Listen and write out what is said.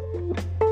Música